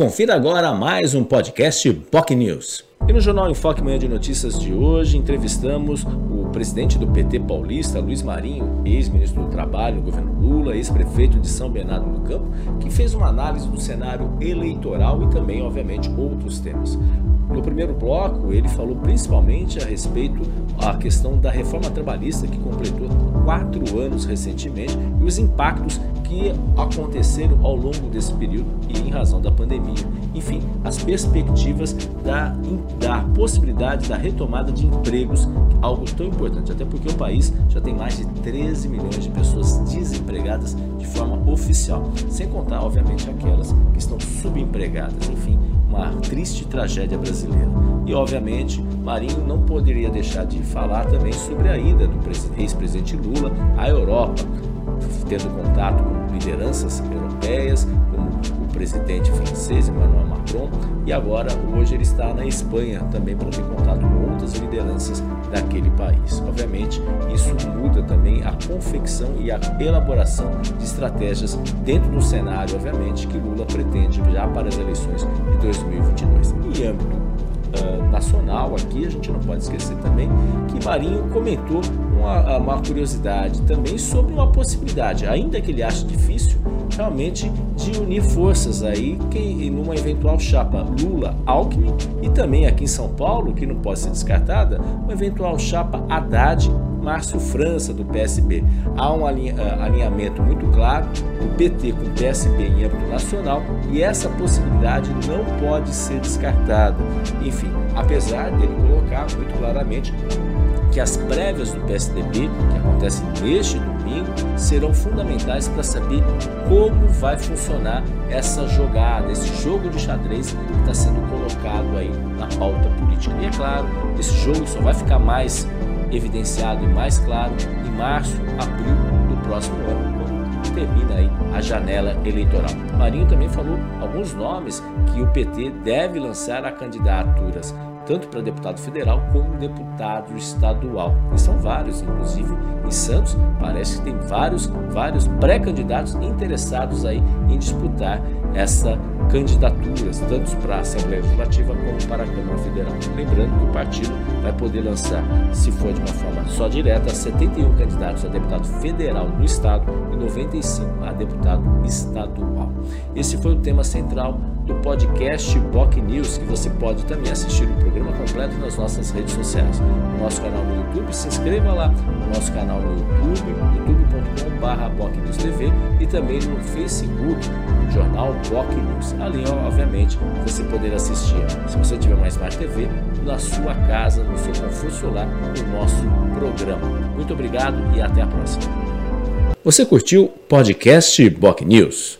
Confira agora mais um podcast POC News. E no Jornal Enfoque Manhã de Notícias de hoje, entrevistamos o presidente do PT paulista, Luiz Marinho, ex-ministro do Trabalho no governo Lula, ex-prefeito de São Bernardo do Campo, que fez uma análise do cenário eleitoral e também, obviamente, outros temas. No primeiro bloco, ele falou principalmente a respeito da questão da reforma trabalhista que completou quatro anos recentemente e os impactos que aconteceram ao longo desse período e em razão da pandemia. Enfim, as perspectivas da, da possibilidade da retomada de empregos, algo tão importante, até porque o país já tem mais de 13 milhões de pessoas desempregadas de forma oficial, sem contar, obviamente, aquelas que estão subempregadas. Enfim, uma triste tragédia brasileira. E, obviamente, Marinho não poderia deixar de falar também sobre a ida do ex-presidente Lula à Europa, tendo contato com lideranças europeias, como o presidente francês Emmanuel Macron, e agora hoje ele está na Espanha também para ter contato com outras lideranças daquele país. Obviamente, isso muda também a confecção e a elaboração de estratégias dentro do cenário, obviamente, que Lula pretende já para as eleições de 2022. Em âmbito uh, aqui a gente não pode esquecer também que Marinho comentou uma, uma curiosidade também sobre uma possibilidade, ainda que ele ache difícil, realmente de unir forças aí que, numa eventual chapa Lula-Alckmin e também aqui em São Paulo, que não pode ser descartada, uma eventual chapa Haddad Márcio França, do PSB. Há um ah, alinhamento muito claro do PT com o PSB em âmbito nacional e essa possibilidade não pode ser descartada. Enfim, apesar dele colocar muito claramente que as prévias do PSDB, que acontecem neste domingo, serão fundamentais para saber como vai funcionar essa jogada, esse jogo de xadrez que está sendo colocado aí na pauta política. E é claro, esse jogo só vai ficar mais evidenciado e mais claro em março, abril do próximo ano, quando termina aí a janela eleitoral. Marinho também falou alguns nomes que o PT deve lançar a candidaturas tanto para deputado federal como deputado estadual. E são vários, inclusive em Santos, parece que tem vários, vários pré-candidatos interessados aí em disputar essa candidaturas, tanto para a Assembleia Legislativa como para a Câmara Federal. Lembrando que o partido vai poder lançar, se for de uma forma só direta, 71 candidatos a deputado federal no estado e 95 a deputado estadual. Esse foi o tema central do podcast Boc News, que você pode também assistir o programa completo nas nossas redes sociais. No nosso canal no YouTube, se inscreva lá no nosso canal no YouTube, youtube.com.br TV e também no Facebook, Jornal Boc News. Ali, obviamente, você poderá assistir, se você tiver uma Smart TV, na sua casa, no seu conforto celular, o nosso programa. Muito obrigado e até a próxima. Você curtiu o podcast Boc News?